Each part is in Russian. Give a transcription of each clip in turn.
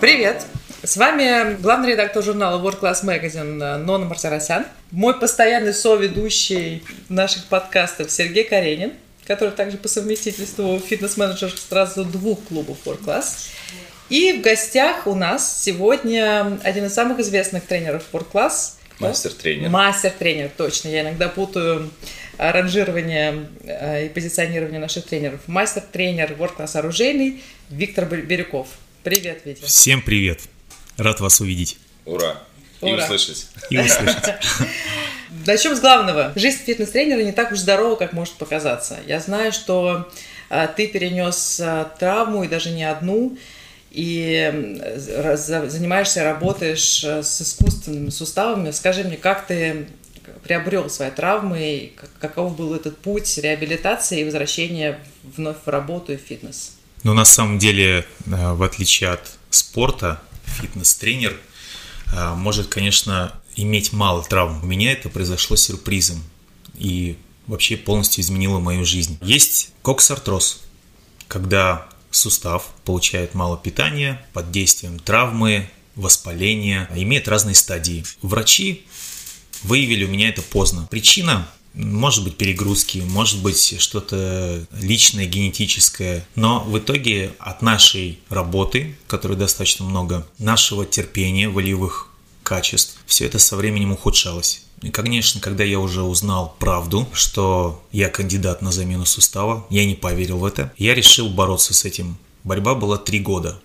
Привет! С вами главный редактор журнала World Class Magazine Нона Мартиросян, мой постоянный соведущий наших подкастов Сергей Каренин, который также по совместительству фитнес-менеджер сразу двух клубов World Class. И в гостях у нас сегодня один из самых известных тренеров World Class. Мастер-тренер. Мастер-тренер, точно. Я иногда путаю ранжирование э, и позиционирование наших тренеров. Мастер-тренер World Class оружейный Виктор Бирюков. Привет, Витя. Всем привет. Рад вас увидеть. Ура. И Ура. услышать. И услышать. Начнем с главного. Жизнь фитнес-тренера не так уж здорова, как может показаться. Я знаю, что а, ты перенес а, травму, и даже не одну, и занимаешься, работаешь а, с искусственными суставами. Скажи мне, как ты приобрел свои травмы, каков был этот путь реабилитации и возвращения вновь в работу и в фитнес? Но на самом деле, э, в отличие от спорта, фитнес-тренер э, может, конечно, иметь мало травм. У меня это произошло сюрпризом и вообще полностью изменило мою жизнь. Есть коксартроз, когда сустав получает мало питания под действием травмы, воспаления, имеет разные стадии. Врачи выявили у меня это поздно. Причина может быть перегрузки, может быть что-то личное, генетическое. Но в итоге от нашей работы, которой достаточно много, нашего терпения, волевых качеств, все это со временем ухудшалось. И, конечно, когда я уже узнал правду, что я кандидат на замену сустава, я не поверил в это, я решил бороться с этим. Борьба была три года.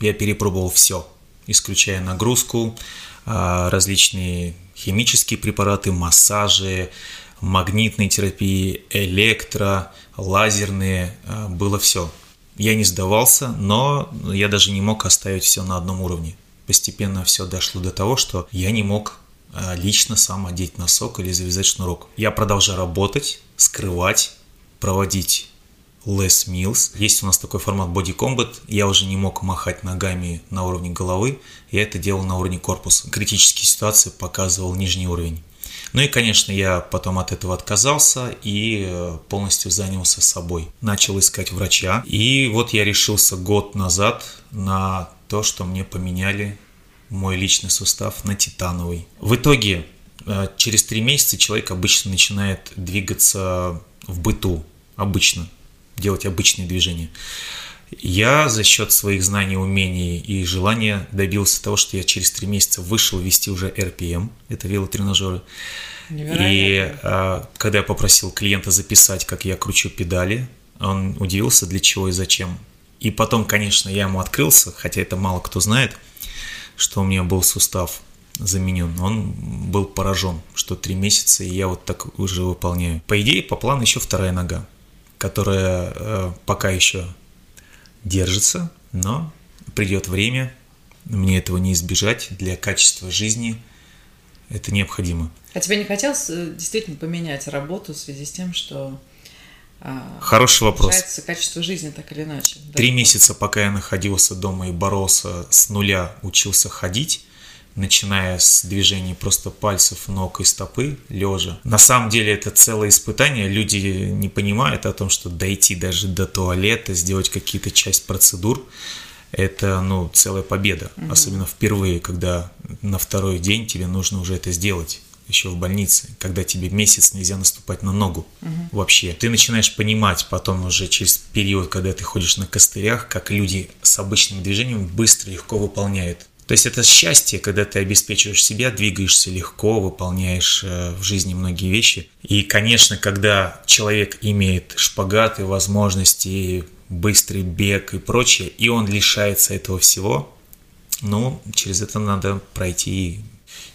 Я перепробовал все, исключая нагрузку, а, различные химические препараты, массажи, магнитные терапии, электро, лазерные, а, было все. Я не сдавался, но я даже не мог оставить все на одном уровне. Постепенно все дошло до того, что я не мог а, лично сам одеть носок или завязать шнурок. Я продолжал работать, скрывать, проводить less meals. Есть у нас такой формат Body Combat. Я уже не мог махать ногами на уровне головы. Я это делал на уровне корпуса. Критические ситуации показывал нижний уровень. Ну и, конечно, я потом от этого отказался и э, полностью занялся собой. Начал искать врача. И вот я решился год назад на то, что мне поменяли мой личный сустав на титановый. В итоге, э, через три месяца человек обычно начинает двигаться в быту. Обычно. Делать обычные движения. Я за счет своих знаний, умений и желания добился того, что я через три месяца вышел вести уже RPM, это велотренажеры. И Невероятно. а, когда я попросил клиента записать, как я кручу педали, он удивился, для чего и зачем. И потом, конечно, я ему открылся, хотя это мало кто знает, что у меня был сустав заменен. Он был поражен, что три месяца, и я вот так уже выполняю. По идее, по плану еще вторая нога, которая э, пока еще держится, но придет время, мне этого не избежать, для качества жизни это необходимо. А тебе не хотелось э, действительно поменять работу в связи с тем, что а, Хороший вопрос. качество жизни так или иначе? Да. Три месяца, пока я находился дома и боролся с нуля, учился ходить, начиная с движений просто пальцев, ног и стопы, лежа. На самом деле это целое испытание. Люди не понимают о том, что дойти даже до туалета, сделать какие-то часть процедур, это, ну, целая победа. Особенно впервые, когда на второй день тебе нужно уже это сделать еще в больнице, когда тебе месяц нельзя наступать на ногу вообще. Ты начинаешь понимать потом уже через период, когда ты ходишь на костырях, как люди с обычными движениями быстро, легко выполняют. То есть это счастье, когда ты обеспечиваешь себя, двигаешься легко, выполняешь э, в жизни многие вещи. И, конечно, когда человек имеет шпагаты, возможности, быстрый бег и прочее, и он лишается этого всего, ну, через это надо пройти.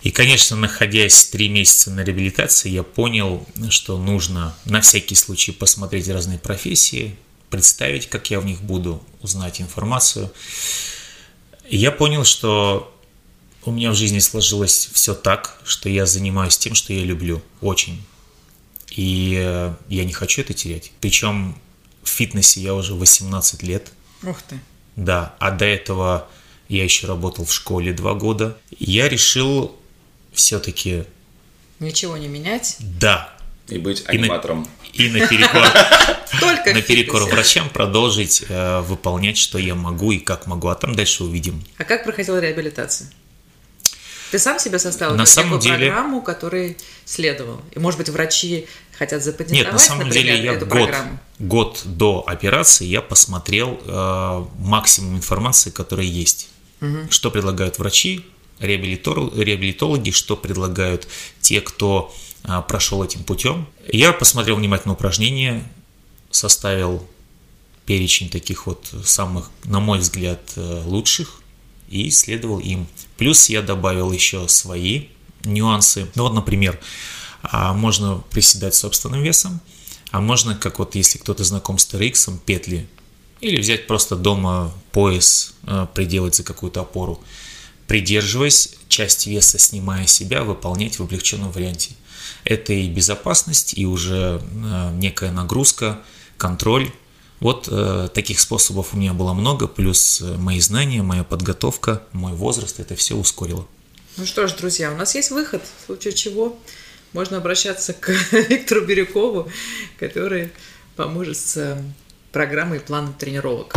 И, конечно, находясь три месяца на реабилитации, я понял, что нужно на всякий случай посмотреть разные профессии, представить, как я в них буду, узнать информацию. И я понял, что у меня в жизни сложилось все так, что я занимаюсь тем, что я люблю очень. И э, я не хочу это терять. Причем в фитнесе я уже 18 лет. Ух ты. Да, а до этого я еще работал в школе два года. Я решил все-таки, Ничего не менять. да, И быть И на- аниматором. И наперекор, наперекор врачам продолжить э, выполнять, что я могу и как могу. А там дальше увидим. А как проходила реабилитация? Ты сам себе составил На самом деле- программу, которой следовал? И, может быть, врачи хотят запатентовать, Нет, на самом например, деле я эту год, программу? год до операции я посмотрел э, максимум информации, которая есть. Что предлагают врачи, реабилитор- реабилитологи, что предлагают те, кто прошел этим путем. Я посмотрел внимательно упражнения, составил перечень таких вот самых, на мой взгляд, э, лучших и следовал им. Плюс я добавил еще свои нюансы. Ну вот, например, а, можно приседать собственным весом, а можно, как вот если кто-то знаком с TRX, петли, или взять просто дома пояс, э, приделать за какую-то опору, придерживаясь, часть веса снимая себя, выполнять в облегченном варианте. Это и безопасность, и уже э, некая нагрузка, контроль. Вот э, таких способов у меня было много, плюс э, мои знания, моя подготовка, мой возраст, это все ускорило. Ну что ж, друзья, у нас есть выход, в случае чего можно обращаться к Виктору Бирюкову, который поможет с э, программой и планом тренировок.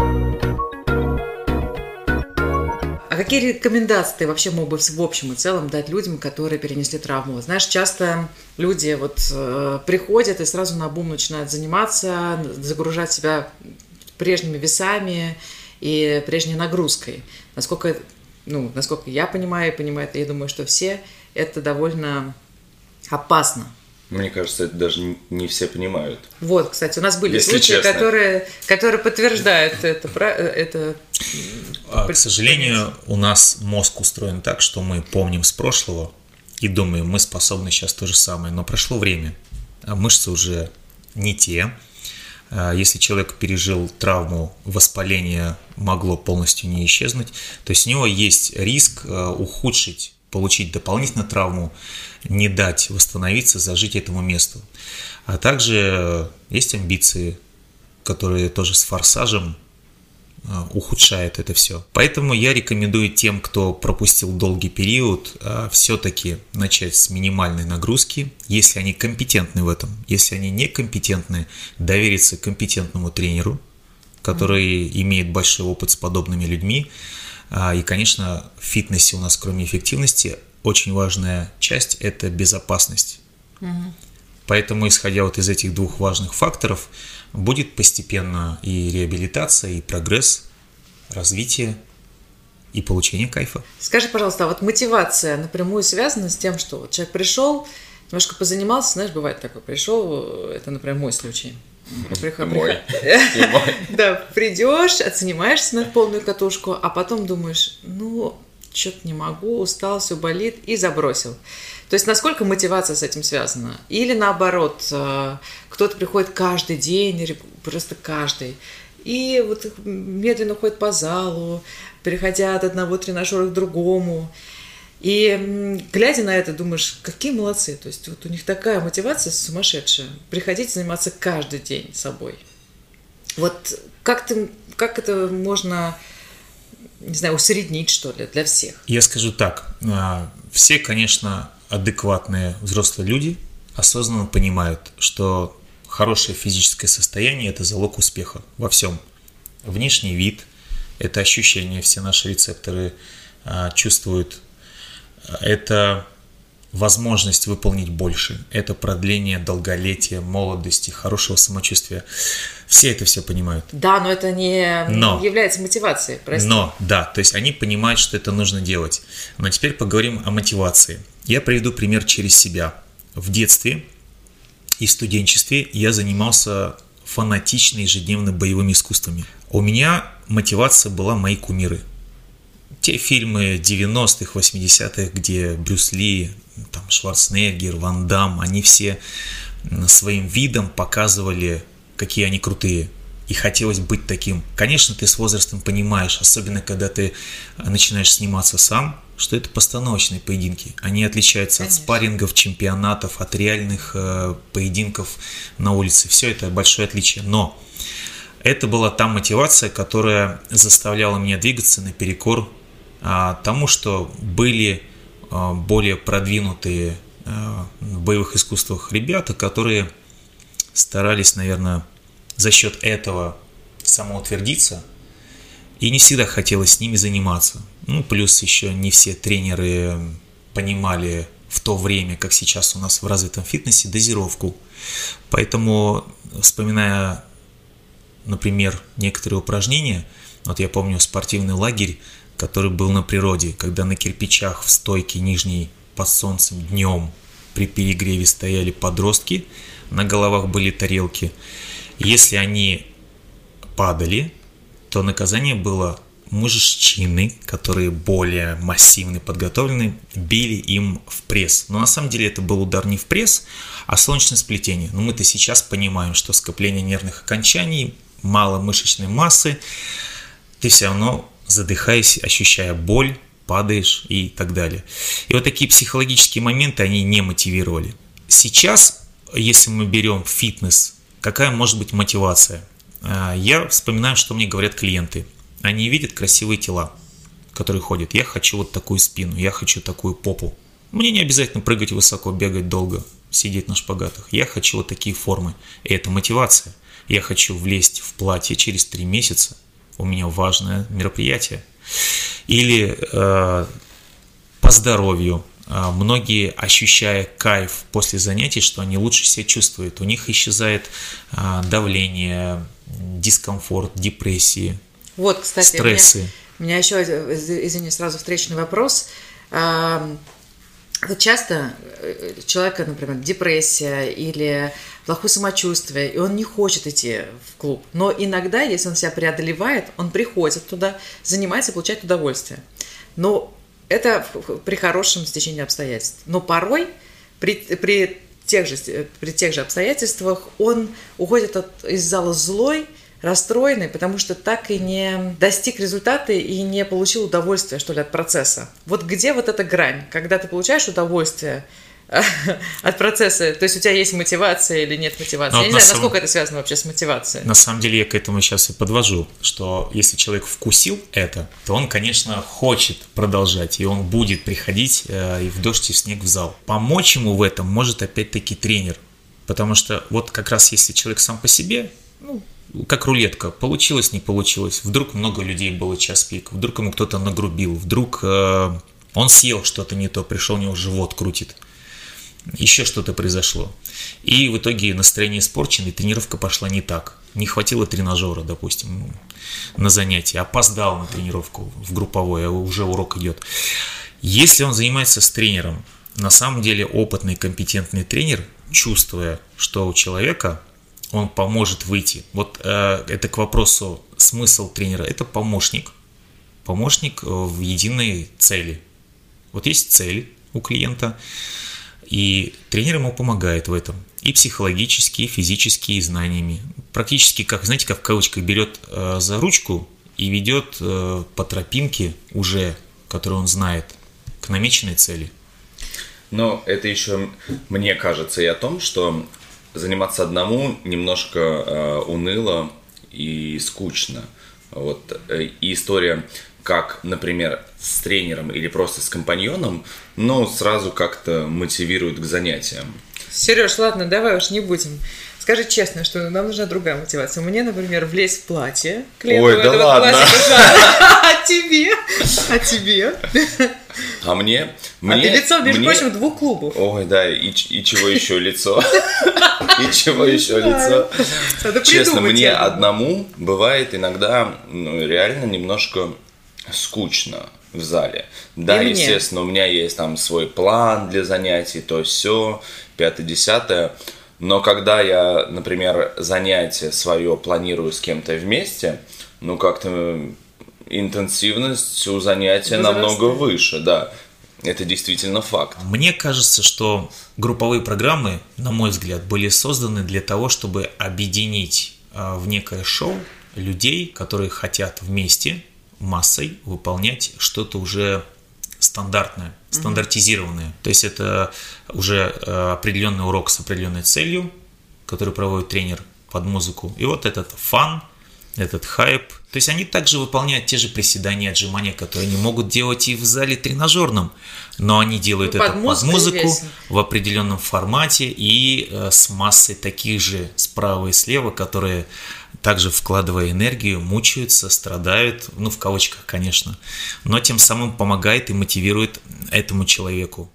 Какие рекомендации ты вообще мог бы в общем и целом дать людям, которые перенесли травму? Знаешь, часто люди вот э, приходят и сразу на бум начинают заниматься, загружать себя прежними весами и прежней нагрузкой. Насколько, ну, насколько я понимаю понимаю, я думаю, что все, это довольно опасно. Мне кажется, это даже не- все понимают. Вот, кстати, у нас были Если случаи, честно. которые, которые подтверждают это, это А, При- К сожалению, у нас мозг устроен так, что мы помним с прошлого и думаем, мы способны сейчас то же самое. Но прошло время, а мышцы уже не те. А, Если человек пережил травму, воспаление могло полностью не исчезнуть, то есть у него есть риск э, ухудшить, получить дополнительную травму, не дать восстановиться, зажить этому месту. А также э, есть амбиции, которые тоже с форсажем а, ухудшает это все. Поэтому я рекомендую тем, кто пропустил долгий период, все-таки начать с минимальной нагрузки, если они компетентны в этом. Если они некомпетентны, довериться компетентному тренеру, который имеет большой опыт с подобными людьми. А, И, конечно, в фитнесе у нас, кроме эффективности, очень важная часть – это безопасность. Поэтому, исходя вот из этих двух важных факторов, будет постепенно и реабилитация, и прогресс, развитие и получение кайфа. Скажи, пожалуйста, а вот мотивация напрямую связана с тем, что вот человек пришел, немножко позанимался, знаешь, бывает такое, пришел, это, например, мой случай. Приход- Мой. приход- И мой. Да, придешь, отснимаешься на полную катушку, а потом думаешь, ну, что-то не могу, устал, все болит, и забросил. То есть насколько мотивация с этим связана? Или наоборот, э, кто-то приходит каждый день, просто каждый, и вот медленно ходит по залу, переходя от одного тренажера к другому. И глядя на это, думаешь, какие молодцы. То есть вот у них такая мотивация сумасшедшая. Приходить заниматься каждый день собой. Вот как, ты, как это можно, не знаю, усреднить, что ли, для всех? Я скажу так, а, все, конечно, адекватные взрослые люди осознанно понимают, что хорошее физическое состояние – это залог успеха во всем. Внешний вид – это ощущение, все наши рецепторы а, чувствуют. Это возможность выполнить больше, это продление долголетия, молодости, хорошего самочувствия. Все это все понимают. Да, но это не Но. является мотивацией, прости. Но, да, то есть они понимают, что это нужно делать. Но теперь поговорим о мотивации. Я приведу пример через себя. В детстве и в студенчестве я занимался фанатично ежедневно боевыми искусствами. У меня мотивация была мои кумиры. Те фильмы 90-х, 80-х, где Брюс Ли, там, Шварценеггер, Ван Дам, они все своим видом показывали, какие они крутые. И хотелось быть таким. Конечно, ты с возрастом понимаешь, особенно когда ты а, начинаешь сниматься сам, что это постановочные поединки. Они отличаются Конечно. от спаррингов, чемпионатов, от реальных э, поединков на улице. Все это большое отличие. Но это была та мотивация, которая заставляла меня двигаться наперекор тому, что были а, более продвинутые в боевых искусствах ребята, которые старались, наверное, за счет этого самоутвердиться, и не всегда хотелось с ними заниматься. Ну, плюс еще не все тренеры понимали в то время, как сейчас у нас в развитом фитнесе, дозировку. Поэтому, вспоминая, например, некоторые упражнения, вот я помню спортивный лагерь, который был на природе, когда на кирпичах в стойке нижней под солнцем днем при перегреве стояли подростки, на головах были тарелки. Если они падали, то наказание было мужчины, которые более массивные, подготовленные, били им в пресс. Но на самом деле это был удар не в пресс, а солнечное сплетение. Но мы-то сейчас понимаем, что скопление нервных окончаний, мало мышечной массы, ты все равно задыхаясь, ощущая боль, падаешь и так далее. И вот такие психологические моменты, они не мотивировали. Сейчас, если мы берем фитнес, какая может быть мотивация? А, я вспоминаю, что мне говорят клиенты. Они видят красивые тела, которые ходят. Я хочу вот такую спину, я хочу такую попу. Мне не обязательно прыгать высоко, бегать долго, сидеть на шпагатах. Я хочу вот такие формы. И это мотивация. Я хочу влезть в платье через три месяца. У меня важное мероприятие. Или э, по здоровью. Э, многие, ощущая кайф после занятий, что они лучше себя чувствуют. У них исчезает э, давление, дискомфорт, депрессии, вот, кстати, стрессы. У меня, у меня еще, извини, сразу встречный вопрос. Вот часто э, человека, например, депрессия или плохое самочувствие, и он не хочет идти в клуб. Но иногда, если он себя преодолевает, он приходит туда, занимается, получает удовольствие. Но это при хорошем стечении обстоятельств. Но порой при, при, тех, же, при тех же обстоятельствах он уходит от, из зала злой, расстроенный, потому что так и не достиг результата и не получил удовольствия, что ли, от процесса. Вот где вот эта грань, когда ты получаешь удовольствие от процесса, то есть у тебя есть мотивация или нет мотивации. Ну, я не знаю, самом... насколько это связано вообще с мотивацией. На самом деле я к этому сейчас и подвожу, что если человек вкусил это, то он, конечно, хочет продолжать, и он будет приходить э, и в дождь, и в снег в зал. Помочь ему в этом может опять-таки тренер, потому что вот как раз если человек сам по себе, ну, как рулетка, получилось, не получилось. Вдруг много людей было час пик, вдруг ему кто-то нагрубил, вдруг э, он съел что-то не то, пришел, у него живот крутит. Еще что-то произошло. И в итоге настроение испорчено, и тренировка пошла не так. Не хватило тренажера, допустим, на занятие. Опоздал на тренировку в групповой, а уже урок идет. Если он занимается с тренером, на самом деле опытный, компетентный тренер, чувствуя, что у человека он поможет выйти. Вот э, это к вопросу смысл тренера. Это помощник. Помощник э, в единой цели. Вот есть цель у клиента, и тренер ему помогает в этом. И психологически, и физически, и знаниями. Практически, как, знаете, как в кавычках, берет э, за ручку и ведет э, по тропинке уже, которую он знает, к намеченной цели. Но это еще, мне кажется, и о том, что заниматься одному немножко э, уныло и скучно. Вот. Э, и история, как, например, с тренером или просто с компаньоном, но сразу как-то мотивирует к занятиям. Сереж, ладно, давай уж не будем. Скажи честно, что нам нужна другая мотивация. Мне, например, влезть в платье. Ой, да ладно. А тебе? А тебе? А мне? мне а ты лицо, между мне... прочим, двух клубов. Ой, да, и, и чего еще лицо? И чего еще лицо? Честно, мне одному бывает иногда ну, реально немножко скучно в зале. Да, естественно, у меня есть там свой план для занятий, то все, пятое-десятое. Но когда я, например, занятие свое планирую с кем-то вместе, ну как-то интенсивность у занятия Возрастает. намного выше, да. Это действительно факт. Мне кажется, что групповые программы, на мой взгляд, были созданы для того, чтобы объединить а, в некое шоу людей, которые хотят вместе массой выполнять что-то уже стандартное, стандартизированное. Mm-hmm. То есть это уже а, определенный урок с определенной целью, который проводит тренер под музыку. И вот этот фан, этот хайп. То есть они также выполняют те же приседания, отжимания, которые они могут делать и в зале тренажерном, но они делают ну, это под, под музыку весело. в определенном формате и э, с массой таких же справа и слева, которые также вкладывая энергию, мучаются, страдают, ну в кавычках, конечно, но тем самым помогает и мотивирует этому человеку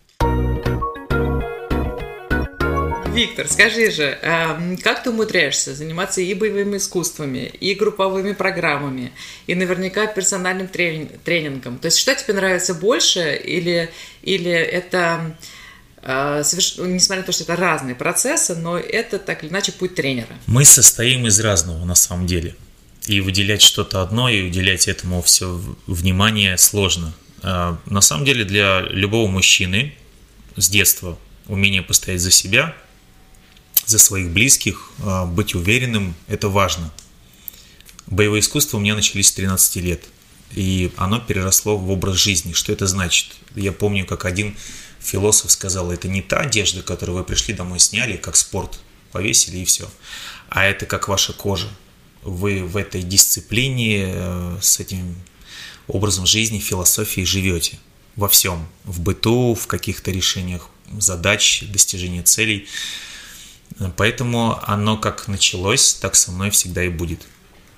Виктор, скажи же, эм, как ты умудряешься заниматься и боевыми искусствами, и групповыми программами, и наверняка персональным тренингом? То есть что тебе нравится больше, или, или это, э, несмотря на то, что это разные процессы, но это так или иначе путь тренера? Мы состоим из разного на самом деле. И выделять что-то одно, и уделять этому все внимание сложно. Э, на самом деле для любого мужчины с детства умение постоять за себя – за своих близких, а, быть уверенным, это важно. Боевые искусства у меня начались с 13 лет, и оно переросло в образ жизни. Что это значит? Я помню, как один философ сказал, это не та одежда, которую вы пришли домой сняли, как спорт, повесили и все, а это как ваша кожа. Вы в этой дисциплине, э, с этим образом жизни, философией живете во всем, в быту, в каких-то решениях задач, достижении целей. Поэтому оно как началось, так со мной всегда и будет.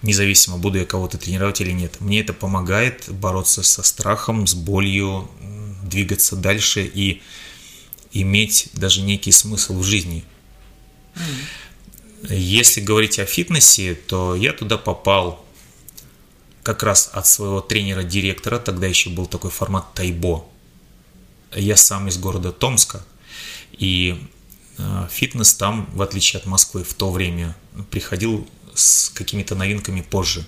Независимо, буду я кого-то тренировать или нет. Мне это помогает бороться со страхом, с болью, двигаться дальше и иметь даже некий смысл в жизни. Если говорить о фитнесе, то я туда попал как раз от своего тренера-директора, тогда еще был такой формат тайбо. Я сам из города Томска, и Э, фитнес там, в отличие от Москвы, в то время приходил с какими-то новинками позже.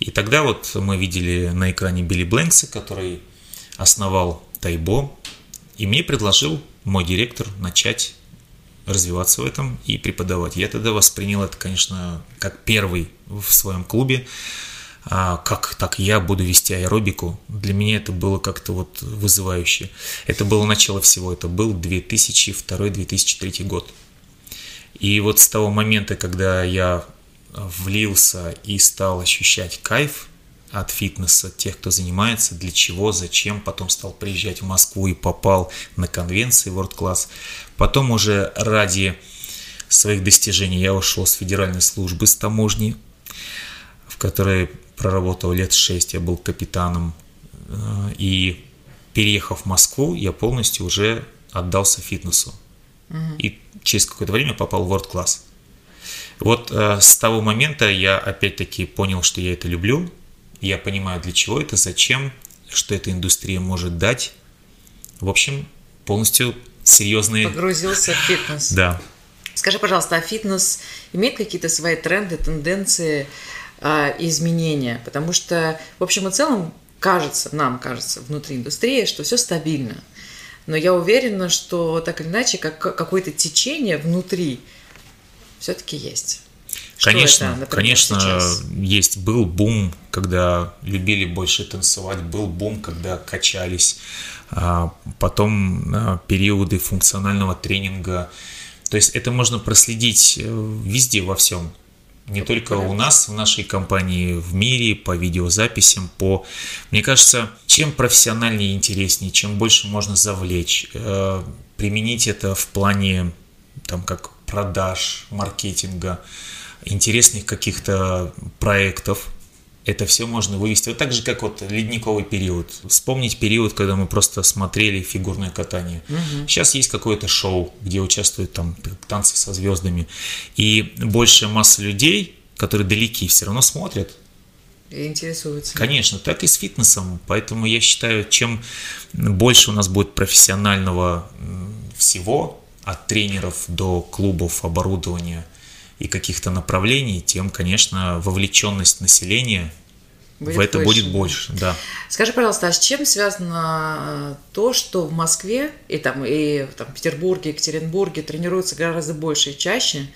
И тогда вот мы видели на экране Билли Блэнкса, который основал Тайбо, и мне предложил мой директор начать развиваться в этом и преподавать. Я тогда воспринял это, конечно, как первый в своем клубе, а, как так я буду вести аэробику. Для меня это было как-то вот вызывающе. Это было начало всего, это был 2002-2003 год. И вот с того момента, когда я влился и стал ощущать кайф от фитнеса, тех, кто занимается, для чего, зачем, потом стал приезжать в Москву и попал на конвенции World Class. Потом уже ради своих достижений я ушел с федеральной службы, с таможни, в которой проработал лет шесть, я был капитаном. Э, и переехав в Москву, я полностью уже отдался фитнесу. Угу. И через какое-то время попал в World Class. Вот э, с того момента я опять-таки понял, что я это люблю. Я понимаю, для чего это, зачем, что эта индустрия может дать. В общем, полностью серьезные... Погрузился в фитнес. Да. Скажи, пожалуйста, а фитнес имеет какие-то свои тренды, тенденции? А, изменения, потому что, в общем и целом, кажется, нам кажется внутри индустрии, что все стабильно. Но я уверена, что так или иначе, как, какое-то течение внутри все-таки есть. Конечно, это, например, конечно, сейчас? есть. Был бум, когда любили больше танцевать, был бум, когда качались. А потом а, периоды функционального тренинга. То есть это можно проследить э, везде, во всем не только у нас, в нашей компании, в мире, по видеозаписям, по... Мне кажется, чем профессиональнее и интереснее, чем больше можно завлечь, э, применить это в плане, там, как продаж, маркетинга, интересных каких-то проектов, это все можно вывести. Вот так же, как вот ледниковый период. Вспомнить период, когда мы просто смотрели фигурное катание. Угу. Сейчас есть какое-то шоу, где участвуют там танцы со звездами. И большая масса людей, которые далеки, все равно смотрят. И интересуются. Конечно, так и с фитнесом. Поэтому я считаю, чем больше у нас будет профессионального всего, от тренеров до клубов, оборудования – и каких-то направлений, тем, конечно, вовлеченность населения будет в это больше. будет больше, да. Скажи, пожалуйста, а с чем связано то, что в Москве и там и там, в Петербурге, Екатеринбурге тренируются гораздо больше и чаще,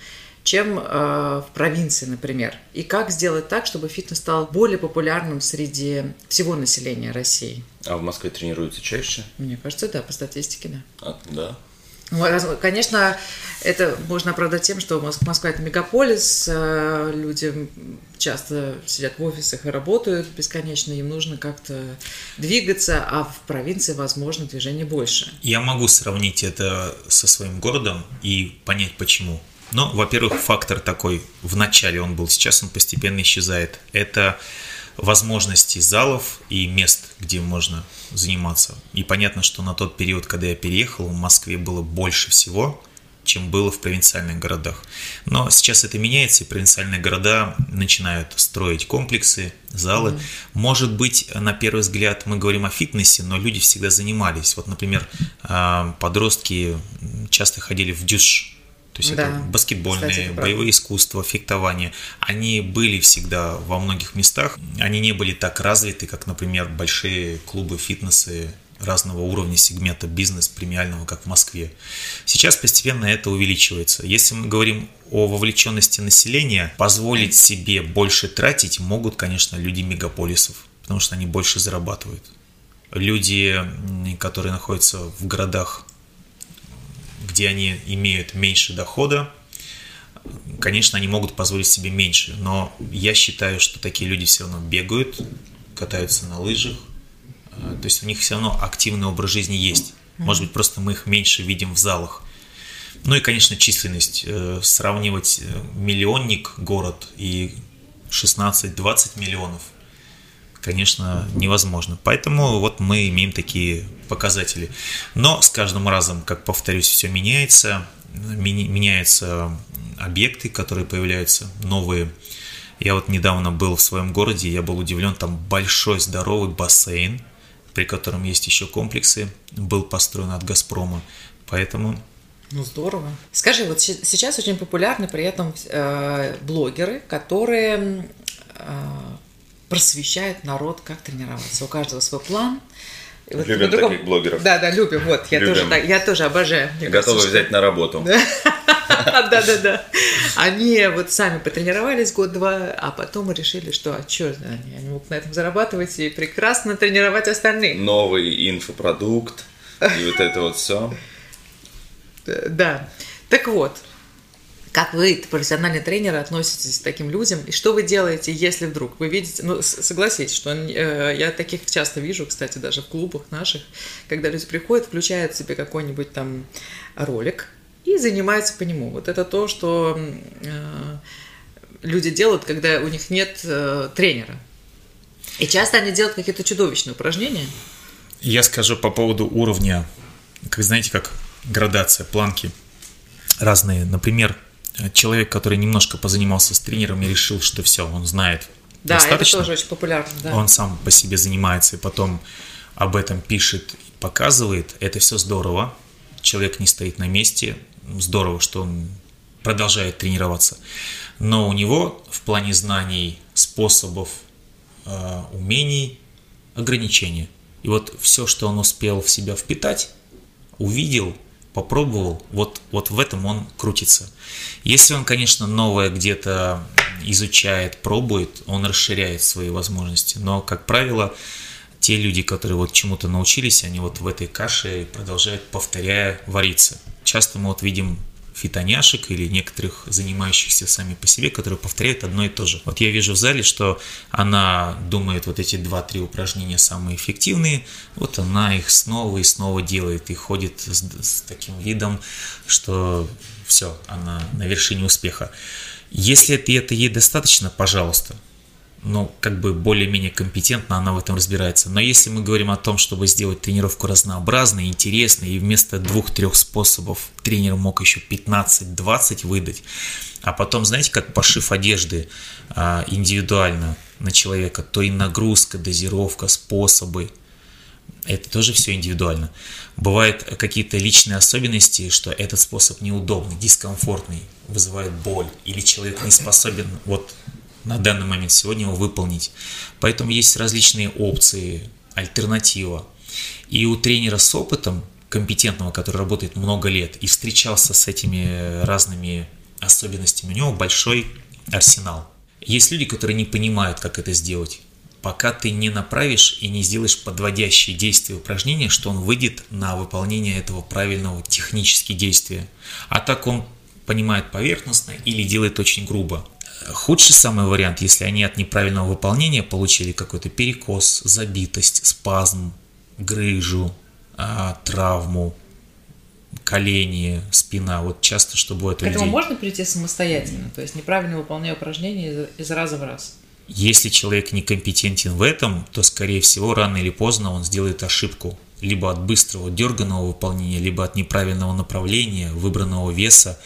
чем э, в провинции, например? И как сделать так, чтобы фитнес стал более популярным среди всего населения России? А в Москве тренируются чаще? Мне кажется, да, по статистике, да. А, да. Конечно, это можно оправдать тем, что Москва – это мегаполис, э, люди часто сидят в офисах и работают бесконечно, им нужно как-то двигаться, а в провинции, возможно, движение больше. Я могу сравнить это со своим городом и понять, почему. Но, во-первых, фактор такой, в начале он был, сейчас он постепенно исчезает. Это возможностей залов и мест, где можно заниматься. И понятно, что на тот период, когда я переехал, в Москве было больше всего, чем было в провинциальных городах. Но сейчас это меняется, и провинциальные города начинают строить комплексы, залы. Mm-hmm. Может быть, на первый взгляд мы говорим о фитнесе, но люди всегда занимались. Вот, например, а, подростки часто ходили в дюш то есть да. это баскетбольные, Кстати, это боевые искусства, фехтование. Они были всегда во многих местах. Они не были так развиты, как, например, большие клубы фитнесы разного уровня сегмента бизнес премиального, как в Москве. Сейчас постепенно это увеличивается. Если мы говорим о вовлеченности населения, позволить себе больше тратить могут, конечно, люди мегаполисов, потому что они больше зарабатывают. Люди, которые находятся в городах где они имеют меньше дохода, конечно, они могут позволить себе меньше, но я считаю, что такие люди все равно бегают, катаются на лыжах, э, то есть у них все равно активный образ жизни есть. Может быть, просто мы их меньше видим в залах. Ну и, конечно, численность. Э, сравнивать э, миллионник город и 16-20 миллионов – конечно, невозможно. Поэтому вот мы имеем такие показатели. Но с каждым разом, как повторюсь, все меняется. Меняются объекты, которые появляются, новые. Я вот недавно был в своем городе, я был удивлен, там большой здоровый бассейн, при котором есть еще комплексы, был построен от «Газпрома». Поэтому ну здорово. Скажи, вот сейчас очень популярны при этом э, блогеры, которые э, просвещает народ, как тренироваться. У каждого свой план. вот любим другом... таких блогеров. Да, да, любим. Вот, я, любим. Тоже, я тоже обожаю. Готовы кажется, взять что... на работу. Да, да, да. Они вот сами потренировались год-два, а потом решили, что а что, они, они могут на этом зарабатывать и прекрасно тренировать остальных. Новый инфопродукт и вот это вот все. Да. Так вот, как вы, профессиональный тренер, относитесь к таким людям? И что вы делаете, если вдруг вы видите... Ну, согласитесь, что э, я таких часто вижу, кстати, даже в клубах наших, когда люди приходят, включают себе какой-нибудь там ролик и занимаются по нему. Вот это то, что э, люди делают, когда у них нет э, тренера. И часто они делают какие-то чудовищные упражнения. Я скажу по поводу уровня, как знаете, как градация, планки разные. Например, человек, который немножко позанимался с тренером и решил, что все, он знает да, достаточно. это тоже очень популярно. Да. Он сам по себе занимается и потом об этом пишет, показывает. Это все здорово. Человек не стоит на месте. Здорово, что он продолжает тренироваться. Но у него в плане знаний, способов, э, умений ограничения. И вот все, что он успел в себя впитать, увидел – попробовал, вот, вот в этом он крутится. Если он, конечно, новое где-то изучает, пробует, он расширяет свои возможности. Но, как правило, те люди, которые вот чему-то научились, они вот в этой каше продолжают, повторяя, вариться. Часто мы вот видим фитоняшек или некоторых занимающихся сами по себе, которые повторяют одно и то же. Вот я вижу в зале, что она думает вот эти два-три упражнения самые эффективные, вот она их снова и снова делает и ходит с, с таким видом, что все, она на вершине успеха. Если это, это ей достаточно, пожалуйста, ну, как бы более-менее компетентно она в этом разбирается. Но если мы говорим о том, чтобы сделать тренировку разнообразной, интересной, и вместо двух-трех способов тренер мог еще 15-20 выдать, а потом, знаете, как пошив одежды а, индивидуально на человека, то и нагрузка, дозировка, способы, это тоже все индивидуально. Бывают какие-то личные особенности, что этот способ неудобный, дискомфортный, вызывает боль, или человек не способен вот на данный момент сегодня его выполнить. Поэтому есть различные опции, альтернатива. И у тренера с опытом, компетентного, который работает много лет и встречался с этими разными особенностями, у него большой арсенал. Есть люди, которые не понимают, как это сделать. пока ты не направишь и не сделаешь подводящие действия упражнения, что он выйдет на выполнение этого правильного технически действия. А так он понимает поверхностно или делает очень грубо. Худший самый вариант, если они от неправильного выполнения получили какой-то перекос, забитость, спазм, грыжу, а, травму, колени, спина. Вот часто, что бывает у людей. К можно прийти самостоятельно, то есть неправильно выполняя упражнения из, из раза в раз. Если человек некомпетентен в этом, то, скорее всего, рано или поздно он сделает ошибку. Либо от быстрого дерганного выполнения, либо от неправильного направления, выбранного веса,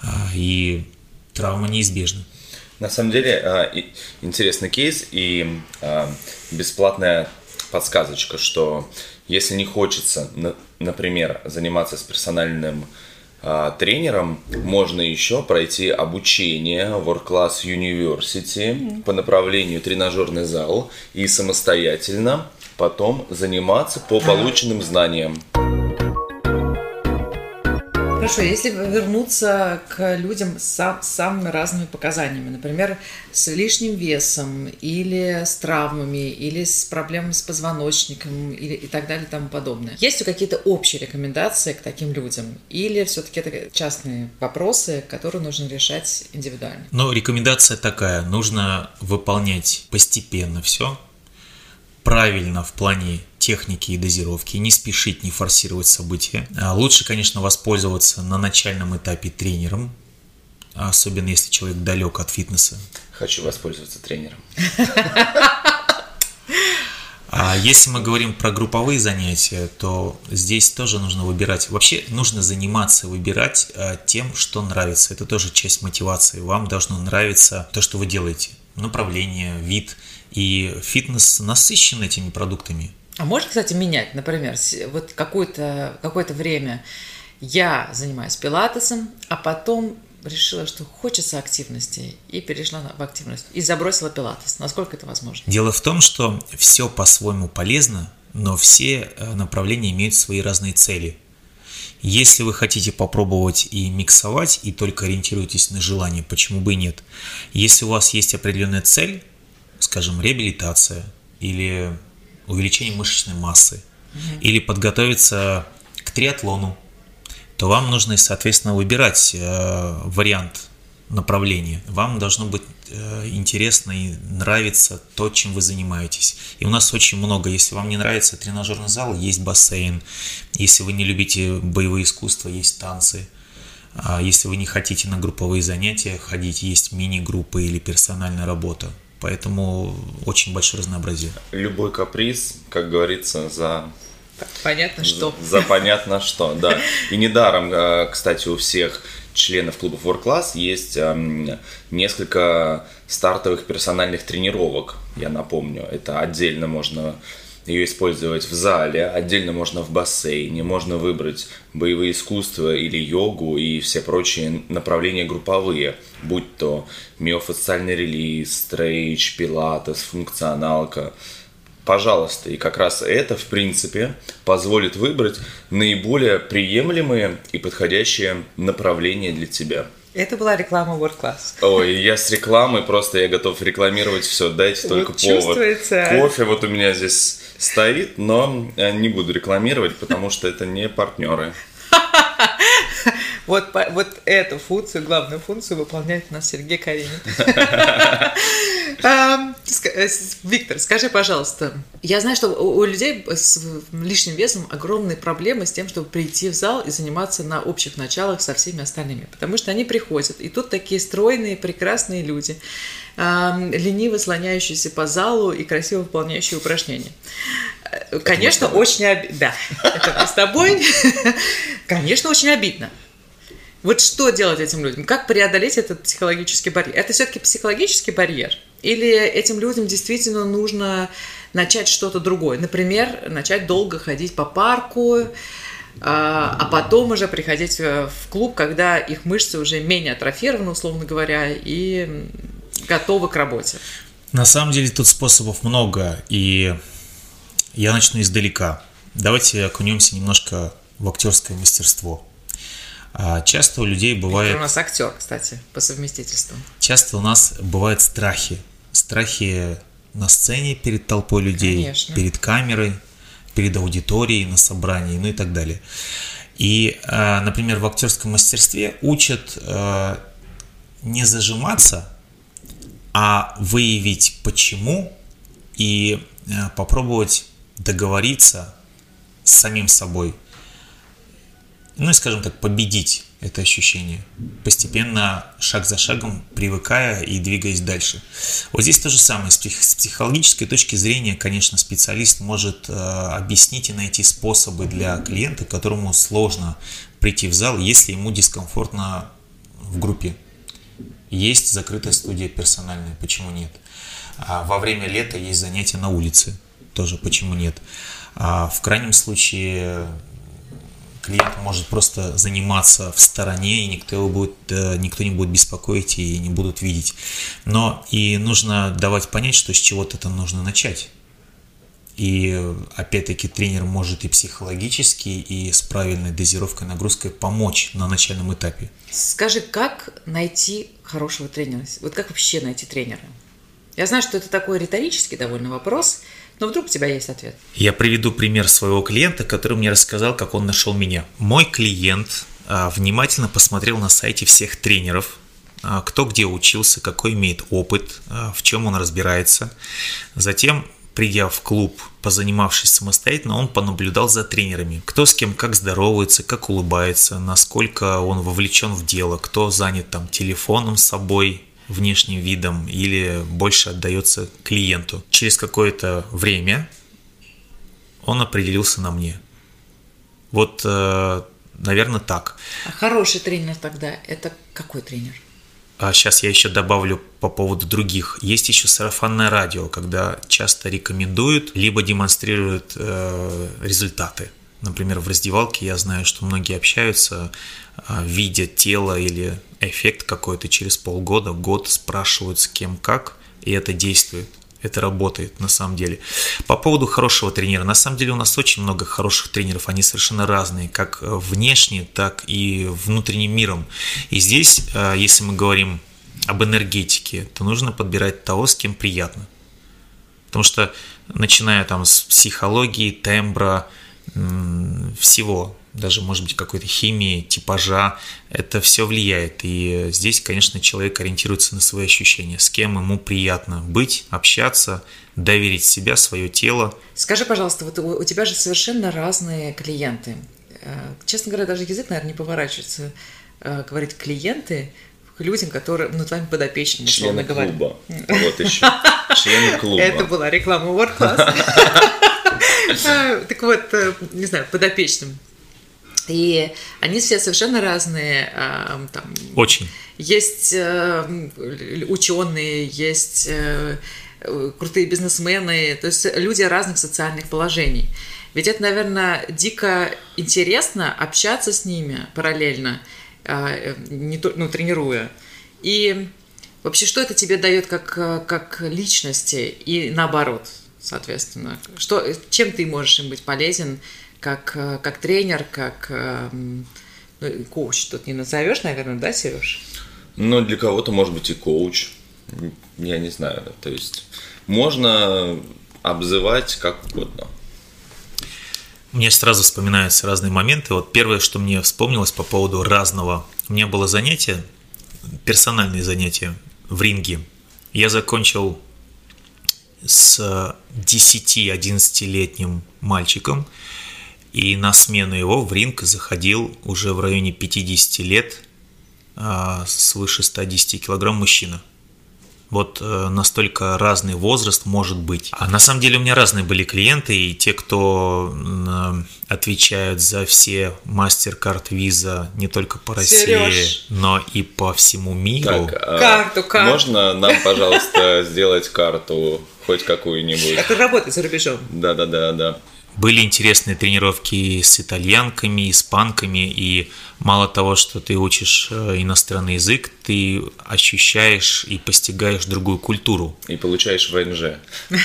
а, и травма неизбежна. На самом деле а, интересный кейс и а, бесплатная подсказочка, что если не хочется, например, заниматься с персональным а, тренером, можно еще пройти обучение World Class University по направлению тренажерный зал и самостоятельно потом заниматься по полученным знаниям. Хорошо, если вернуться к людям с самыми разными показаниями, например, с лишним весом, или с травмами, или с проблемами с позвоночником, или и так далее и тому подобное. Есть ли какие-то общие рекомендации к таким людям? Или все-таки это частные вопросы, которые нужно решать индивидуально? Ну, рекомендация такая. Нужно выполнять постепенно все, правильно в плане техники и дозировки, не спешить, не форсировать события. А лучше, конечно, воспользоваться на начальном этапе тренером, особенно если человек далек от фитнеса. Хочу воспользоваться тренером. А если мы говорим про групповые занятия, то здесь тоже нужно выбирать. Вообще нужно заниматься, выбирать а, тем, что нравится. Это тоже часть мотивации. Вам должно нравиться то, что вы делаете. Направление, вид. И фитнес насыщен этими продуктами. А можно, кстати, менять, например, вот какое-то какое время я занимаюсь пилатесом, а потом решила, что хочется активности, и перешла в активность, и забросила пилатес. Насколько это возможно? Дело в том, что все по-своему полезно, но все э, направления имеют свои разные цели. Если вы хотите попробовать и миксовать, и только ориентируетесь на желание, почему бы и нет? Если у вас есть определенная цель, скажем, реабилитация или увеличение мышечной массы угу. или подготовиться к триатлону, то вам нужно, соответственно, выбирать э, вариант направления. Вам должно быть э, интересно и нравиться то, чем вы занимаетесь. И у нас очень много. Если вам не нравится тренажерный зал, есть бассейн. Если вы не любите боевые искусства, есть танцы. А если вы не хотите на групповые занятия ходить, есть мини-группы или персональная работа. Поэтому очень большое разнообразие. Любой каприз, как говорится, за Понятно что. За, за понятно что, да. И недаром, э, кстати, у всех членов клубов World Class есть эм, несколько стартовых персональных тренировок, я напомню. Это отдельно можно ее использовать в зале, отдельно можно в бассейне, можно выбрать боевые искусства или йогу и все прочие направления групповые, будь то миофасциальный релиз, стрейч, пилатес, функционалка. Пожалуйста, и как раз это, в принципе, позволит выбрать наиболее приемлемые и подходящие направления для тебя. Это была реклама World Class. Ой, я с рекламой просто, я готов рекламировать все, дайте только вот повод. Чувствуется. Кофе вот у меня здесь стоит, но э, не буду рекламировать, потому что это не партнеры. Вот, вот эту функцию, главную функцию выполняет у нас Сергей Каринин. Э, Виктор, скажи, пожалуйста, я знаю, что у людей с лишним весом огромные проблемы с тем, чтобы прийти в зал и заниматься на общих началах со всеми остальными, потому что они приходят, и тут такие стройные, прекрасные люди, лениво слоняющиеся по залу и красиво выполняющие упражнения. Э, конечно, очень обидно. Да, это с тобой. Конечно, очень обидно. Вот что делать этим людям? Как преодолеть этот психологический барьер? Это все-таки психологический барьер? Или этим людям действительно нужно начать что-то другое? Например, начать долго ходить по парку, а, а потом уже приходить в клуб, когда их мышцы уже менее атрофированы, условно говоря, и готовы к работе. На самом деле тут способов много, и я начну издалека. Давайте окунемся немножко в актерское мастерство. А часто у людей бывает... Это у нас актер, кстати, по совместительству. Часто у нас бывают страхи. Страхи на сцене перед толпой людей, Конечно. перед камерой, перед аудиторией, на собрании, ну и так далее. И, э, например, в актерском мастерстве учат э, не зажиматься, а выявить почему и э, попробовать договориться с самим собой. Ну и, скажем так, победить это ощущение, постепенно, шаг за шагом, привыкая и двигаясь дальше. Вот здесь то же самое. С психологической точки зрения, конечно, специалист может э, объяснить и найти способы для клиента, которому сложно прийти в зал, если ему дискомфортно в группе. Есть закрытая студия персональная, почему нет? А во время лета есть занятия на улице, тоже почему нет? А в крайнем случае клиент может просто заниматься в стороне, и никто, его будет, э, никто не будет беспокоить и не будут видеть. Но и нужно давать понять, что с чего-то это нужно начать. И опять-таки тренер может и психологически, и с правильной дозировкой, нагрузкой помочь на начальном этапе. Скажи, как найти хорошего тренера? Вот как вообще найти тренера? Я знаю, что это такой риторический довольно вопрос – но вдруг у тебя есть ответ. Я приведу пример своего клиента, который мне рассказал, как он нашел меня. Мой клиент а, внимательно посмотрел на сайте всех тренеров, а, кто где учился, какой имеет опыт, а, в чем он разбирается. Затем придя в клуб, позанимавшись самостоятельно, он понаблюдал за тренерами. Кто с кем как здоровается, как улыбается, насколько он вовлечен в дело, кто занят там телефоном с собой, внешним видом или больше отдается клиенту. Через какое-то время он определился на мне. Вот, э, наверное, так. А хороший тренер тогда это какой тренер? А сейчас я еще добавлю по поводу других. Есть еще сарафанное радио, когда часто рекомендуют, либо демонстрируют э, результаты. Например, в раздевалке я знаю, что многие общаются, э, видя тело или эффект какой-то через полгода, год спрашивают с кем как, и это действует. Это работает на самом деле. По поводу хорошего тренера. На самом деле у нас очень много хороших тренеров. Они совершенно разные, как внешне, так и внутренним миром. И здесь, э, если мы говорим об энергетике, то нужно подбирать того, с кем приятно. Потому что начиная там с психологии, тембра, всего, даже, может быть, какой-то химии, типажа, это все влияет. И здесь, конечно, человек ориентируется на свои ощущения, с кем ему приятно быть, общаться, доверить себя, свое тело. Скажи, пожалуйста, вот у тебя же совершенно разные клиенты. Э, честно говоря, даже язык, наверное, не поворачивается э, говорить клиенты, к людям, которые, ну, твоими подопечными, Члены клуба. Говоря. Вот еще. Члены клуба. Это была реклама World Class. Так вот, э, не знаю, подопечным. И они все совершенно разные. А, там, Очень. Есть э, ученые, есть э, крутые бизнесмены, то есть люди разных социальных положений. Ведь это, наверное, дико интересно общаться с ними параллельно, а, не то, ну, тренируя. И вообще, что это тебе дает как, как личности и наоборот, соответственно? Что, чем ты можешь им быть полезен как, э, как тренер, как эм, ну, коуч тут не назовешь, наверное, да, Сереж? Ну, для кого-то, может быть, и коуч. Я не знаю. То есть можно обзывать как угодно. Мне сразу вспоминаются разные моменты. Вот первое, что мне вспомнилось по поводу разного. У меня было занятие, персональные занятия в ринге. Я закончил с 10-11-летним мальчиком, и на смену его в ринг заходил уже в районе 50 лет а, свыше 110 килограмм мужчина. Вот э, настолько разный возраст может быть. А на самом деле у меня разные были клиенты, и те, кто отвечают за все мастер-карт виза не только по России, Сереж. но и по всему миру. Так, а карту, карту. Можно нам, пожалуйста, сделать карту хоть какую-нибудь? Это работает за рубежом. Да, да, да, да. Были интересные тренировки с итальянками, испанками, и мало того, что ты учишь э, иностранный язык, ты ощущаешь и постигаешь другую культуру. И получаешь ВНЖ.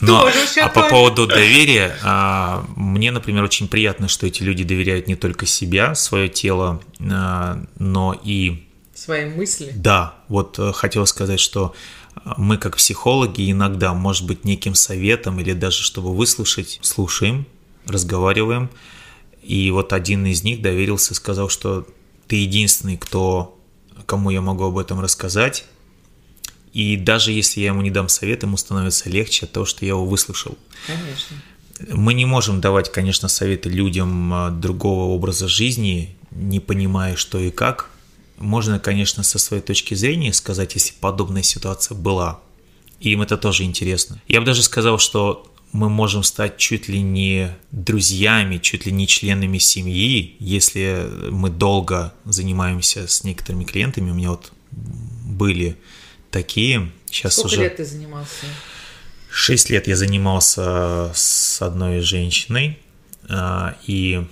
Но, а по поводу доверия, а, мне, например, очень приятно, что эти люди доверяют не только себя, свое тело, а, но и свои мысли. Да, вот э, хотел сказать, что мы как психологи иногда, может быть, неким советом или даже чтобы выслушать, слушаем, разговариваем. И вот один из них доверился, сказал, что ты единственный, кто, кому я могу об этом рассказать. И даже если я ему не дам совет, ему становится легче от того, что я его выслушал. Конечно. Мы не можем давать, конечно, советы людям а, другого образа жизни, не понимая, что и как. Можно, конечно, со своей точки зрения сказать, если подобная ситуация была. И им это тоже интересно. Я бы даже сказал, что мы можем стать чуть ли не друзьями, чуть ли не членами семьи, если мы долго занимаемся с некоторыми клиентами. У меня вот были такие. Сейчас Сколько уже... лет ты занимался? Шесть лет я занимался с одной женщиной, а, и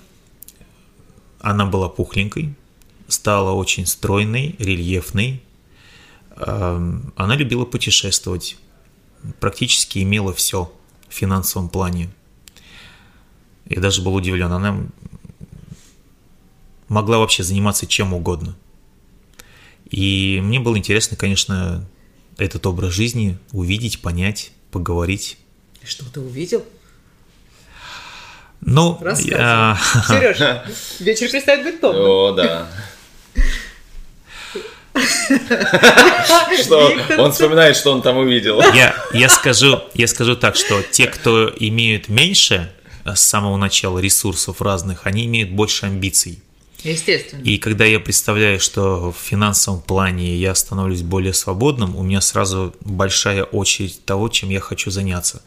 она была пухленькой, стала очень стройной, рельефной. А, она любила путешествовать, практически имела все в финансовом плане. Я даже был удивлен, она могла вообще заниматься чем угодно. И мне было интересно, конечно, этот образ жизни увидеть, понять поговорить. Что ты увидел? Ну, я... Сереж, вечер перестает быть томным. О, да. Что? Он вспоминает, что он там увидел. Я, я, скажу, я скажу так, что те, кто имеют меньше с самого начала ресурсов разных, они имеют больше амбиций. Естественно. И когда я представляю, что в финансовом плане я становлюсь более свободным, у меня сразу большая очередь того, чем я хочу заняться.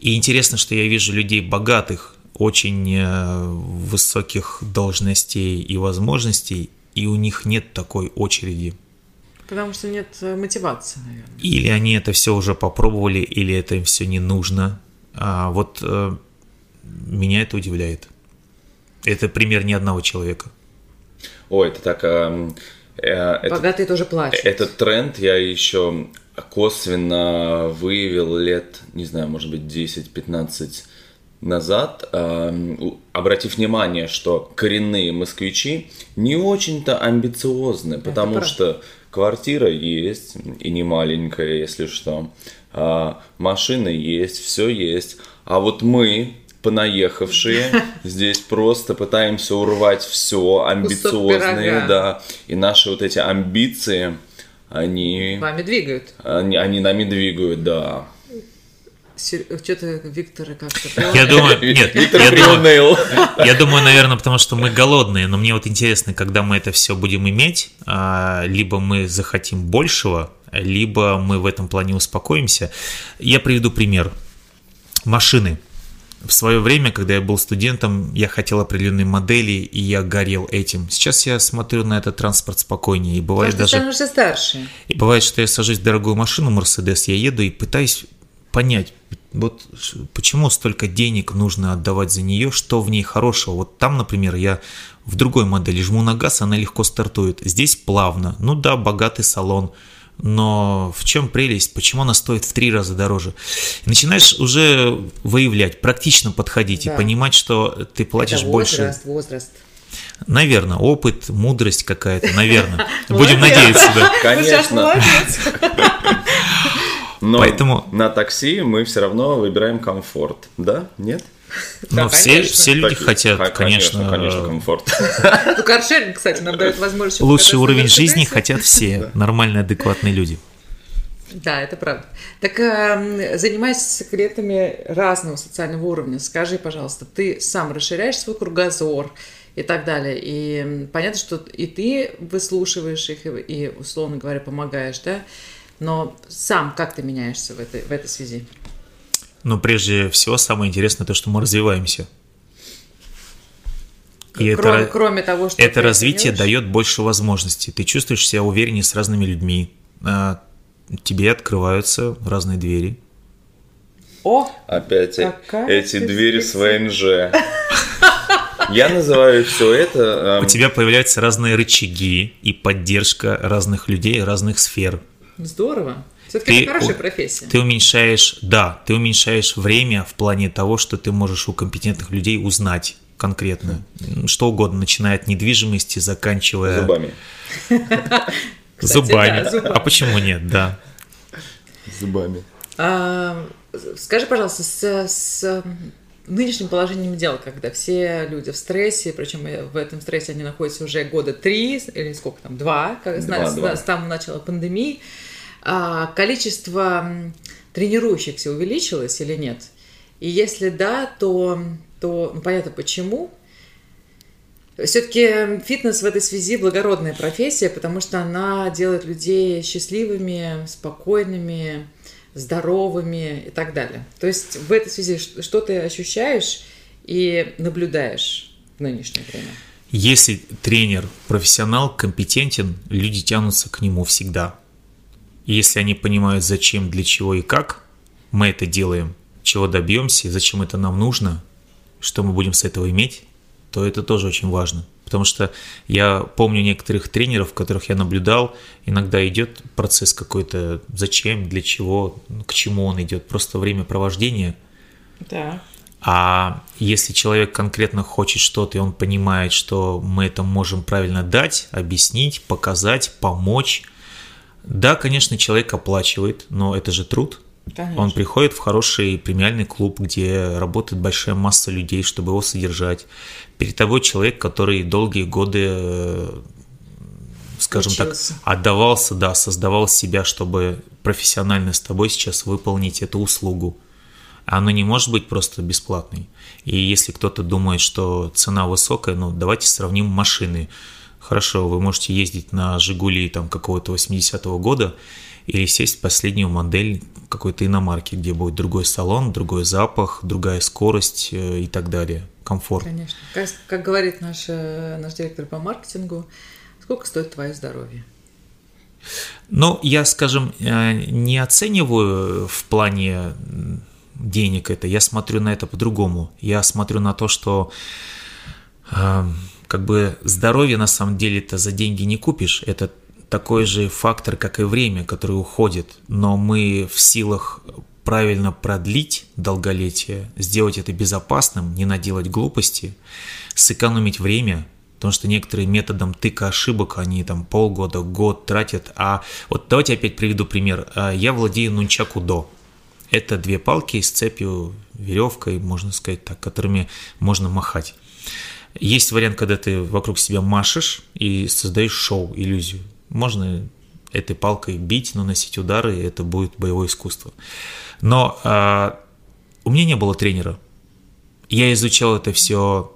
И интересно, что я вижу людей богатых, очень э, высоких должностей и возможностей, и у них нет такой очереди. Потому что нет э, мотивации, наверное. Или они это все уже попробовали, или это им все не нужно. А вот э, меня это удивляет. Это пример ни одного человека. Ой, это так... Э, э, Богатые это, тоже плачут. Этот тренд я еще косвенно выявил лет, не знаю, может быть, 10-15 назад, э, обратив внимание, что коренные москвичи не очень-то амбициозны, потому что квартира есть, и не маленькая, если что, э, машина есть, все есть, а вот мы, понаехавшие. Здесь просто пытаемся урвать все, амбициозные, да. И наши вот эти амбиции, они... Вами двигают. Они, они нами двигают, да. Что-то Виктора как-то... Я думаю, нет, Виктор я думаю, я думаю, наверное, потому что мы голодные, но мне вот интересно, когда мы это все будем иметь, а, либо мы захотим большего, либо мы в этом плане успокоимся. Я приведу пример. Машины в свое время, когда я был студентом, я хотел определенные модели, и я горел этим. Сейчас я смотрю на этот транспорт спокойнее. И бывает Потому даже... становишься старше. И бывает, что я сажусь в дорогую машину Мерседес, я еду и пытаюсь понять, вот почему столько денег нужно отдавать за нее, что в ней хорошего. Вот там, например, я в другой модели жму на газ, она легко стартует. Здесь плавно. Ну да, богатый салон но в чем прелесть, почему она стоит в три раза дороже? И начинаешь уже выявлять, практично подходить да. и понимать, что ты платишь Это возраст, больше. Возраст, Наверное, опыт, мудрость какая-то, наверное. Будем надеяться, да. Конечно. Но Поэтому... на такси мы все равно выбираем комфорт, да? Нет? Но да, все, все люди так, хотят, конечно, конечно, конечно, комфорт. Ну, каршеринг, кстати, нам дает возможность... Лучший уровень жизни хотят все, нормальные, адекватные люди. Да, это правда. Так, э, занимаясь секретами разного социального уровня, скажи, пожалуйста, ты сам расширяешь свой кругозор и так далее. И понятно, что и ты выслушиваешь их, и, условно говоря, помогаешь, да? Но сам как ты меняешься в этой, в этой связи? Но прежде всего самое интересное то, что мы развиваемся. И кроме, это, кроме того, что это развитие делаешь? дает больше возможностей. Ты чувствуешь себя увереннее с разными людьми. А, тебе открываются разные двери. О! Опять эти двери с ВНЖ. Я называю все это... У тебя появляются разные рычаги и поддержка разных людей, разных сфер. Здорово. Все-таки это хорошая профессия. Ты уменьшаешь, да, ты уменьшаешь время в плане того, что ты можешь у компетентных людей узнать конкретно. Что угодно, начиная от недвижимости, заканчивая... Зубами. Зубами. А почему нет, да. зубами. А, скажи, пожалуйста, с нынешним положением дел, когда все люди в стрессе, причем в этом стрессе они находятся уже года три или сколько там, два, как, два, с, два. с самого начала пандемии, а, количество тренирующихся увеличилось или нет? И если да, то, то ну, понятно почему. Все-таки фитнес в этой связи благородная профессия, потому что она делает людей счастливыми, спокойными, здоровыми и так далее. То есть в этой связи что ты ощущаешь и наблюдаешь в нынешнее время? Если тренер профессионал, компетентен, люди тянутся к нему всегда. Если они понимают, зачем, для чего и как мы это делаем, чего добьемся, зачем это нам нужно, что мы будем с этого иметь, то это тоже очень важно. Потому что я помню некоторых тренеров, которых я наблюдал, иногда идет процесс какой-то, зачем, для чего, к чему он идет, просто время провождения. Да. А если человек конкретно хочет что-то, и он понимает, что мы это можем правильно дать, объяснить, показать, помочь, да, конечно, человек оплачивает, но это же труд. Конечно. Он приходит в хороший премиальный клуб, где работает большая масса людей, чтобы его содержать. Перед тобой человек, который долгие годы, э, скажем Учился. так, отдавался, да, создавал себя, чтобы профессионально с тобой сейчас выполнить эту услугу. Оно не может быть просто бесплатной. И если кто-то думает, что цена высокая, ну давайте сравним машины. Хорошо, вы можете ездить на Жигули там какого-то 80-го года или сесть в последнюю модель какой-то иномарки, где будет другой салон, другой запах, другая скорость э, и так далее, комфорт. Конечно. Как, как говорит наш, э, наш директор по маркетингу, сколько стоит твое здоровье? Ну, я, скажем, э, не оцениваю в плане денег это, я смотрю на это по-другому. Я смотрю на то, что как бы здоровье на самом деле это за деньги не купишь, это такой же фактор, как и время, которое уходит, но мы в силах правильно продлить долголетие, сделать это безопасным, не наделать глупости, сэкономить время, потому что некоторые методом тыка ошибок, они там полгода, год тратят, а вот давайте опять приведу пример. А, я владею нунчаку до. Это две палки с цепью, веревкой, можно сказать так, которыми можно махать. Есть вариант, когда ты вокруг себя машешь и создаешь шоу, иллюзию. Можно этой палкой бить, наносить удары, и это будет боевое искусство. Но а, у меня не было тренера. Я изучал это все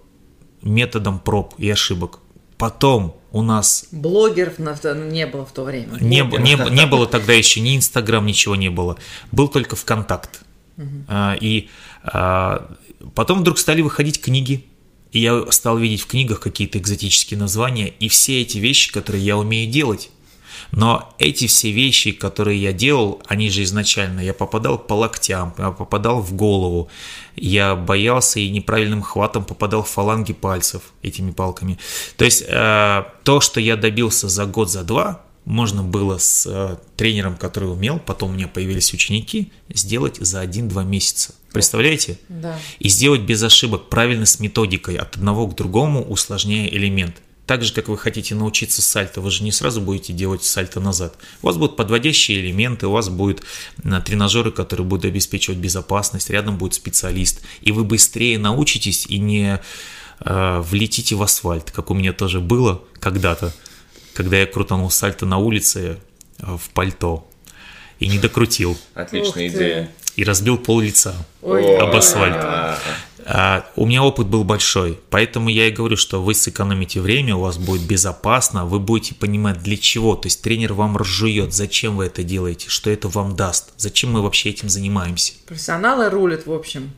методом проб и ошибок. Потом у нас... Блогеров не было в то время. Не, не, не было тогда еще ни Инстаграм, ничего не было. Был только ВКонтакт. Угу. А, и а, потом вдруг стали выходить книги и я стал видеть в книгах какие-то экзотические названия и все эти вещи, которые я умею делать. Но эти все вещи, которые я делал, они же изначально, я попадал по локтям, я попадал в голову, я боялся и неправильным хватом попадал в фаланги пальцев этими палками. То есть э, то, что я добился за год, за два, можно было с э, тренером, который умел, потом у меня появились ученики, сделать за один-два месяца. Представляете? Да. И сделать без ошибок, правильно с методикой, от одного к другому, усложняя элемент. Так же, как вы хотите научиться сальто, вы же не сразу будете делать сальто назад. У вас будут подводящие элементы, у вас будут э, тренажеры, которые будут обеспечивать безопасность, рядом будет специалист. И вы быстрее научитесь и не э, влетите в асфальт, как у меня тоже было когда-то, когда я крутанул сальто на улице э, в пальто и не докрутил. Отличная идея и разбил пол лица Ой. об асфальт. А, у меня опыт был большой, поэтому я и говорю, что вы сэкономите время, у вас будет безопасно, вы будете понимать для чего, то есть тренер вам разжует, зачем вы это делаете, что это вам даст, зачем мы вообще этим занимаемся. Профессионалы рулят, в общем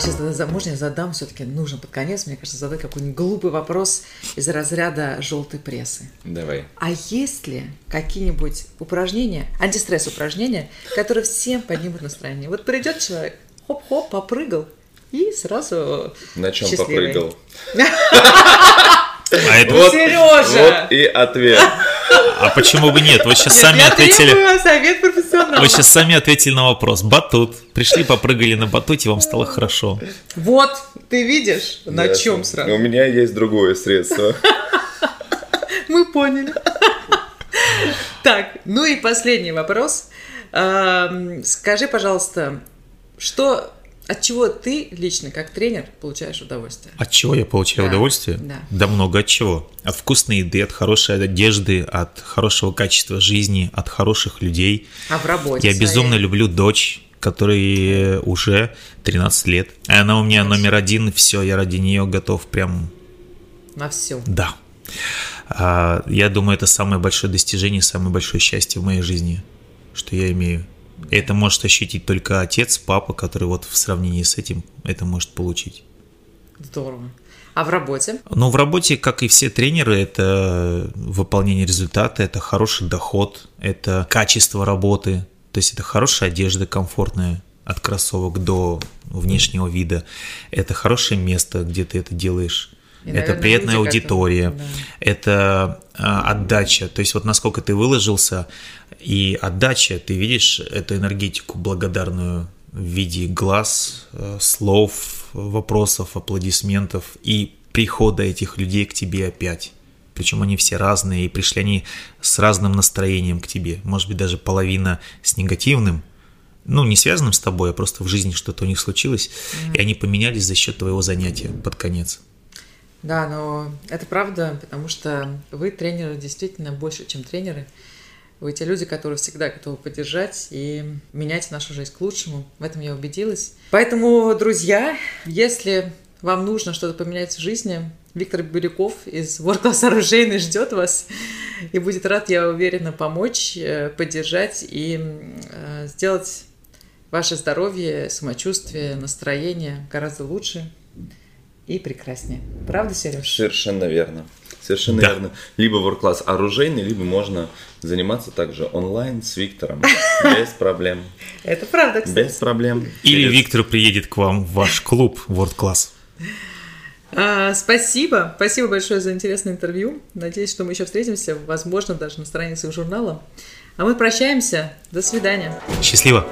сейчас можно я задам все-таки нужно под конец, мне кажется, задать какой-нибудь глупый вопрос из разряда желтой прессы. Давай. А есть ли какие-нибудь упражнения, антистресс упражнения, которые всем поднимут настроение? Вот придет человек, хоп-хоп, попрыгал, и сразу На чем счастливый. попрыгал? А это вот, Сережа! Вот и ответ. А почему бы нет? Вы сейчас нет, сами ответили. совет профессионала. Вы сейчас сами ответили на вопрос. Батут. Пришли, попрыгали на батуте, вам стало хорошо. Вот, ты видишь, на Ясно. чем сразу. У меня есть другое средство. Мы поняли. Так, ну и последний вопрос. Скажи, пожалуйста, что от чего ты лично, как тренер, получаешь удовольствие? От чего я получаю да. удовольствие? Да. да много от чего. От вкусной еды, от хорошей одежды, от хорошего качества жизни, от хороших людей. А в работе? Я своей? безумно люблю дочь которой уже 13 лет. И она у меня номер один, все, я ради нее готов прям... На все. Да. А, я думаю, это самое большое достижение, самое большое счастье в моей жизни, что я имею. Это может ощутить только отец, папа, который вот в сравнении с этим это может получить. Здорово. А в работе? Ну, в работе, как и все тренеры, это выполнение результата, это хороший доход, это качество работы, то есть это хорошая одежда, комфортная, от кроссовок до внешнего вида. Это хорошее место, где ты это делаешь. И, это наверное, приятная люди, аудитория, да. это а, отдача. То есть вот насколько ты выложился, и отдача, ты видишь эту энергетику благодарную в виде глаз, э, слов, вопросов, аплодисментов и прихода этих людей к тебе опять. Причем они все разные, и пришли они с разным настроением к тебе. Может быть, даже половина с негативным, ну, не связанным с тобой, а просто в жизни что-то у них случилось, mm-hmm. и они поменялись за счет твоего занятия под конец. Да, но это правда, потому что вы тренеры действительно больше, чем тренеры. Вы те люди, которые всегда готовы поддержать и менять нашу жизнь к лучшему. В этом я убедилась. Поэтому, друзья, если вам нужно что-то поменять в жизни, Виктор Бирюков из World Class Оружейный ждет вас и будет рад, я уверена, помочь, э, поддержать и э, сделать ваше здоровье, самочувствие, настроение гораздо лучше и прекраснее. Правда, Сереж? Совершенно верно. Совершенно да. верно. Либо World Class оружейный, либо можно заниматься также онлайн с Виктором. Без проблем. Это правда, кстати. Без проблем. Или Виктор приедет к вам в ваш клуб World Class. А, спасибо. Спасибо большое за интересное интервью. Надеюсь, что мы еще встретимся, возможно, даже на странице журнала. А мы прощаемся. До свидания. Счастливо.